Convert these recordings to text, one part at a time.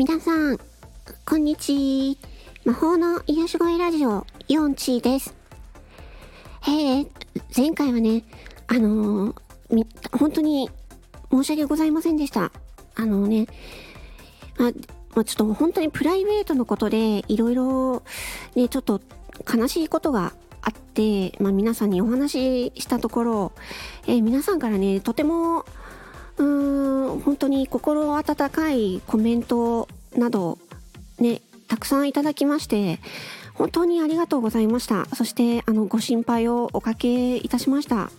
皆さん、こんにちは魔法の癒し声ラジオ、ヨンチーです。え、前回はね、あのー、本当に申し訳ございませんでした。あのね、ま、まちょっと本当にプライベートのことで、いろいろ、ね、ちょっと悲しいことがあって、まあ、皆さんにお話ししたところ、えー、皆さんからね、とても、うーん、本当に心温かいコメントなど、ね、たくさんいただきまして、本当にありがとうございました。そして、あの、ご心配をおかけいたしました。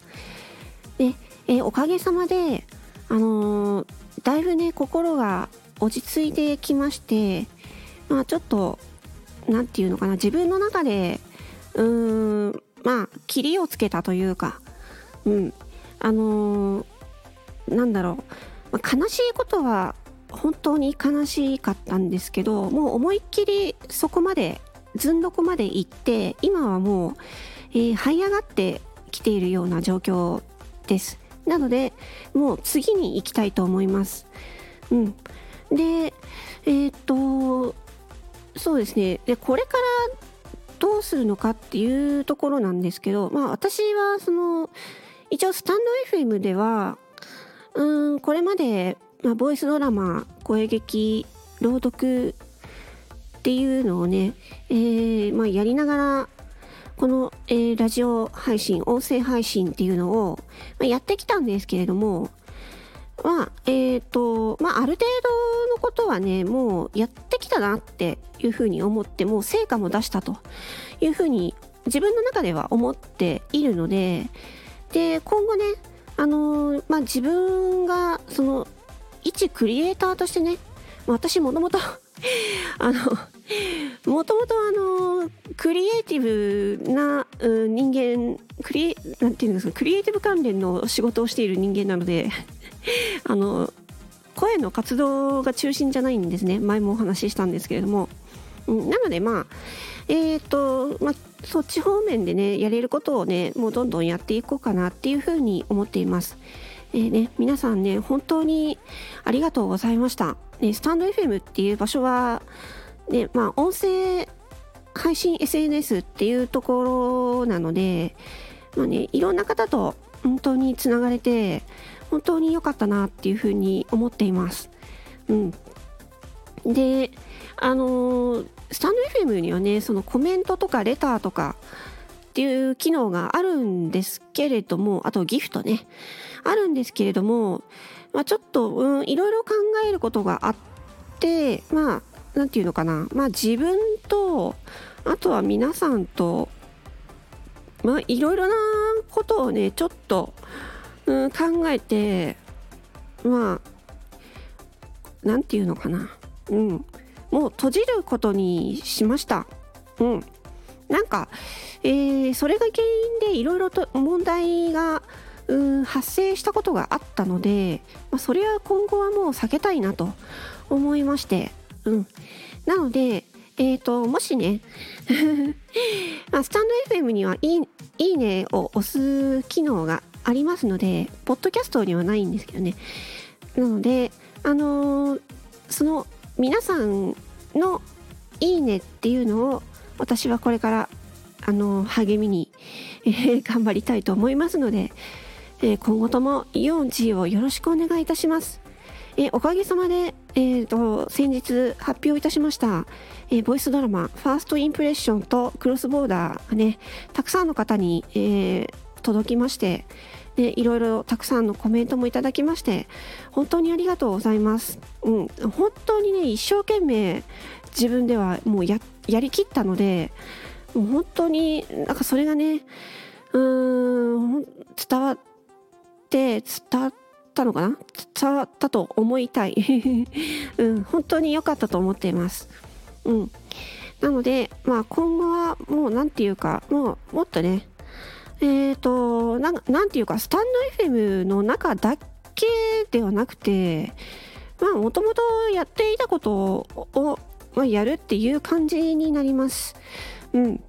で、え、おかげさまで、あのー、だいぶね、心が落ち着いてきまして、まあちょっと、なんていうのかな、自分の中で、うーん、まあ、切りをつけたというか、うん、あのー、なんだろう、ま、悲しいことは本当に悲しかったんですけど、もう思いっきりそこまで、ずんどこまで行って、今はもう、えー、這い上がってきているような状況です。なので、もう次に行きたいと思います。うん。で、えー、っと、そうですね。で、これからどうするのかっていうところなんですけど、まあ私はその、一応スタンド FM では、うん、これまで、まあ、ボイスドラマ、声劇、朗読っていうのをね、えー、まあやりながら、この、えー、ラジオ配信、音声配信っていうのを、まあ、やってきたんですけれども、まあ、え、ー、と、まあ、ある程度のことはね、もうやってきたなっていうふうに思って、もう成果も出したというふうに自分の中では思っているので、で、今後ね、あのー、まあ、自分が、その、一クリエイターとしてね、ま、私もともと あの、もともとあの、クリエイティブな、うん、人間、クリ、なんていうんですか、クリエイティブ関連の仕事をしている人間なので あの、声の活動が中心じゃないんですね。前もお話ししたんですけれども。なのでまあ、えっ、ー、と、まあ、そっち方面でね、やれることをね、もうどんどんやっていこうかなっていうふうに思っています。えー、ね、皆さんね、本当にありがとうございました。ね、スタンド FM っていう場所は、ね、まあ、音声配信 SNS っていうところなので、まあね、いろんな方と本当につながれて、本当に良かったなっていうふうに思っています。うん。で、あのー、スタンド FM にはね、そのコメントとかレターとかっていう機能があるんですけれども、あとギフトね、あるんですけれども、まあちょっと、うん、いろいろ考えることがあって、まあ、なんていうのかな、まあ自分と、あとは皆さんと、まあいろいろなことをね、ちょっと、うん、考えて、まあ、なんていうのかな。うん。もう閉じることにしました。うん。なんか、えー、それが原因でいろいろと問題が、うん、発生したことがあったので、まあ、それは今後はもう避けたいなと思いまして、うん。なので、え、ー、と、もしね、まあ、スタンド FM にはいい、いいねを押す機能がありますので、ポッドキャストにはないんですけどね。なので、あのー、その皆さんのいいねっていうのを私はこれからあの励みに、えー、頑張りたいと思いますので、えー、今後ともイオンチーをよろしくお願いいたします。えー、おかげさまで、えーと、先日発表いたしました、えー、ボイスドラマ「ファーストインプレッション」と「クロスボーダー」がねたくさんの方に、えー、届きましてでいろいろたくさんのコメントもいただきまして本当にありがとうございます。うん、本当にね一生懸命自分ではもうやりきったのでもう本当になんかそれがねうーん伝わって伝わったのかな？伝わったと思いたい、うん、本当に良かったと思っています。うん、なので、まあ、今後はもう何て言うかもうもっとねえっ、ー、とな、なんていうか、スタンド FM の中だけではなくて、まあ、もともとやっていたことを、まあ、やるっていう感じになります。うん。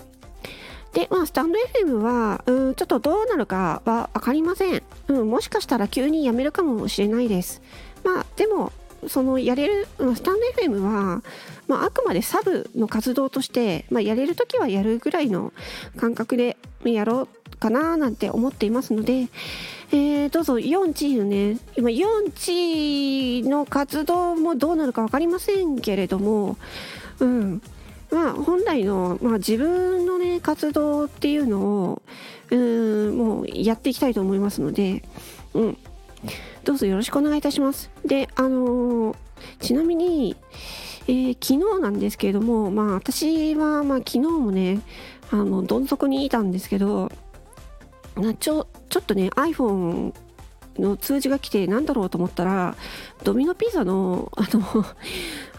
で、まあ、スタンド FM は、うん、ちょっとどうなるかはわかりません。うん、もしかしたら急にやめるかもしれないです。まあ、でも、そのやれるスタンド FM は、まあ、あくまでサブの活動として、まあ、やれる時はやるぐらいの感覚でやろうかななんて思っていますので、えー、どうぞ4チームね。今4チーの活動もどうなるか分かりませんけれどもうん。まあ本来の、まあ、自分のね活動っていうのをうんもうやっていきたいと思いますのでうん。どうぞよろしくお願いいたします。であのー、ちなみにえー、昨日なんですけれども、まあ私は、まあ昨日もね、あの、どん底にいたんですけど、ちょ、ちょっとね、iPhone の通知が来て何だろうと思ったらドミノピザのあの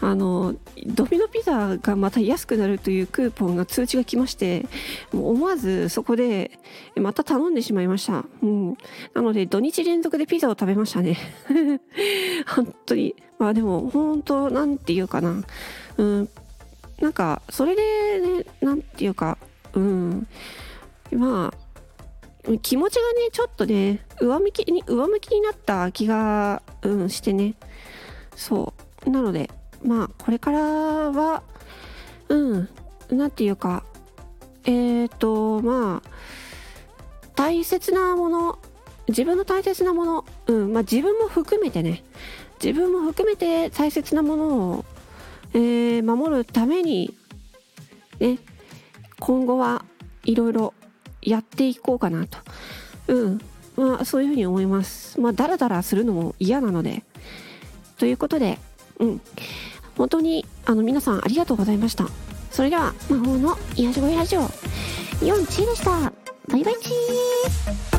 あのドミノピザがまた安くなるというクーポンが通知が来ましてもう思わずそこでまた頼んでしまいました、うん、なので土日連続でピザを食べましたね。本当に。まあでも本当なんていうかな。うん。なんかそれでねなんていうか。うん。まあ気持ちがねちょっとね上向きに上向きになった気が、うん、してね。そう。なのでまあこれからはうん何て言うかえっ、ー、とまあ大切なもの自分の大切なもの、うんまあ、自分も含めてね自分も含めて大切なものを、えー、守るためにね今後はいろいろやっていこうかなと。うん。まあ、そういうふうに思います。まあ、だらだらするのも嫌なので。ということで、うん。本当に、あの、皆さんありがとうございました。それでは、魔法の癒し声ラジオ、イオンチーでした。バイバイチー